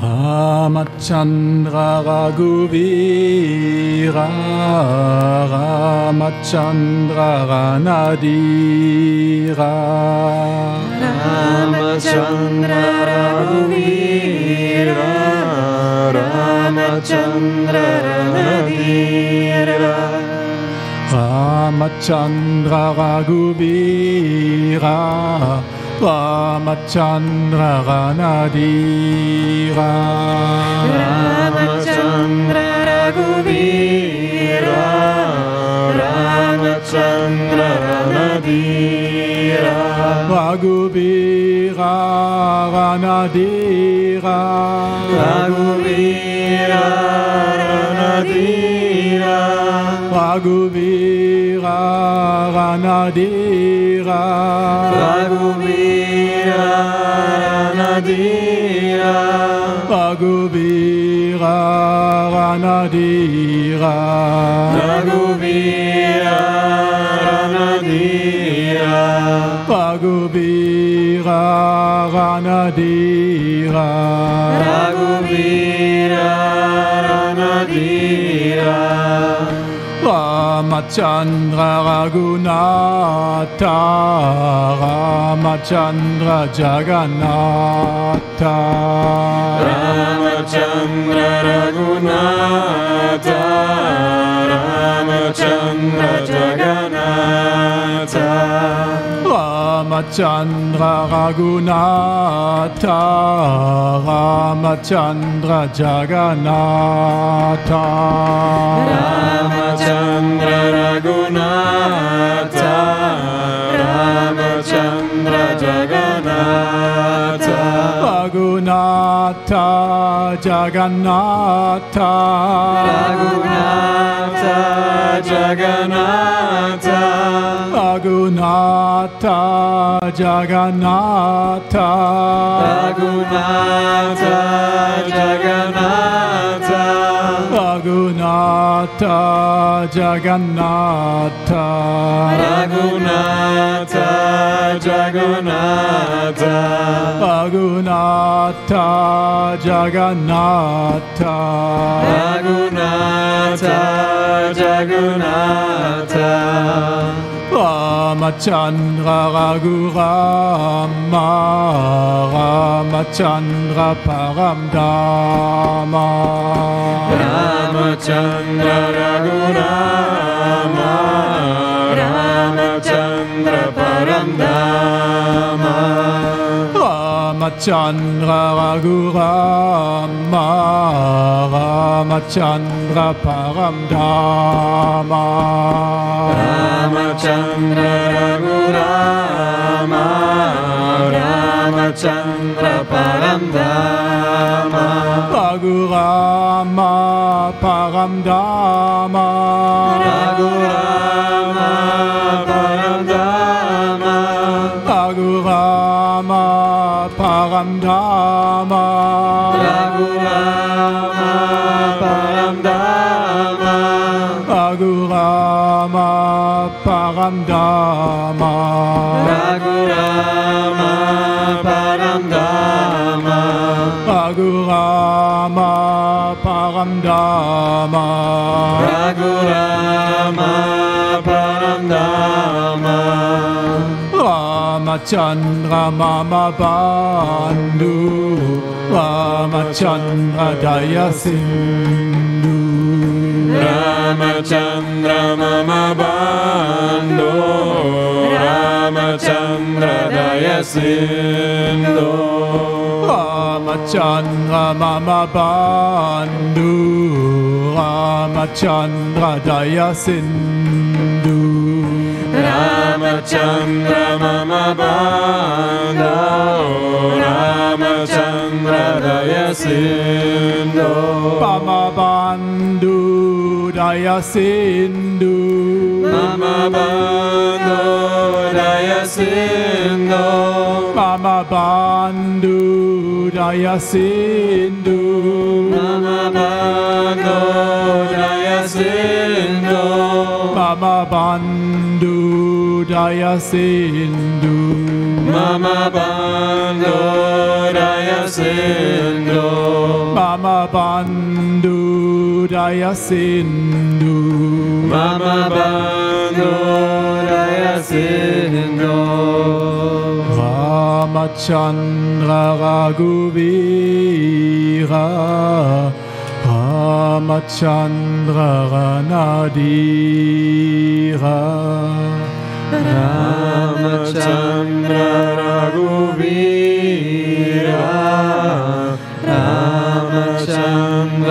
Ramachandra Raghuvira Ramachandra Ranadira. Ramachandra Raghuvira Ramachandra Ranadira. Ramachandra Raghuvira Ramachandra Ranadira Ramachandra Raghuvira Ramachandra Ranadira Raghuvira Ranadira Raghuvira Ranadira Raghuvira Ranadira Raghuvira Ranadira. Raghuvira Ranadira. Raghuvira Ranadira. Raghuvira Ranadira. Ramachandra Raghunatha. Ramachandra Jagannatha Ramachandra Raghunatha Ramachandra Jagannatha Ramachandra Raghunatha Ramachandra Jagannatha Ramachandra Raghunatha Jagannatha. Raghunatha Jagannatha. Raghunatha Jagannatha. Raghunatha Jagannatha. Raghunatha Jagannatha. Raghunatha Jagannatha. Raghunatha Jagannatha. Raghunatha Jagannatha. Ramachandra Raghurama Ramachandra Paramdama Ramachandra Raghurama Ramachandra Raghurama Ramachandra Paramdama Ramachandra Raghurama Ramachandra Paramdama Raghurama Paramdama Raghurama Paramdama Param Dhamma. Raghurama Param Dhamma. Raghurama Param Dhamma. Raghurama Param Dhamma. Raghurama Param Dhamma. Ramachandra Mama Bandhu Ramachandra Daya Sindhu Ramachandra Mama Bandhu Ramachandra Daya Sindhu Ramachandra Mama Bandhu Ramachandra Daya Sindhu Ramachandra Mama Bandhu Ramachandra Daya Sindhu Mama Bandhu Daya Sindhu Mama Bandhu Daya Sindhu Mama Bandhu Daya Sindhu Daya Sindhu. Mama Bandhu Daya Sindhu. Mama Bandhu Daya Sindhu. Mama Bandhu Daya Sindhu. Ramachandra Raghuvira Ramachandra Ranadira मचारुवीरामचङ्ग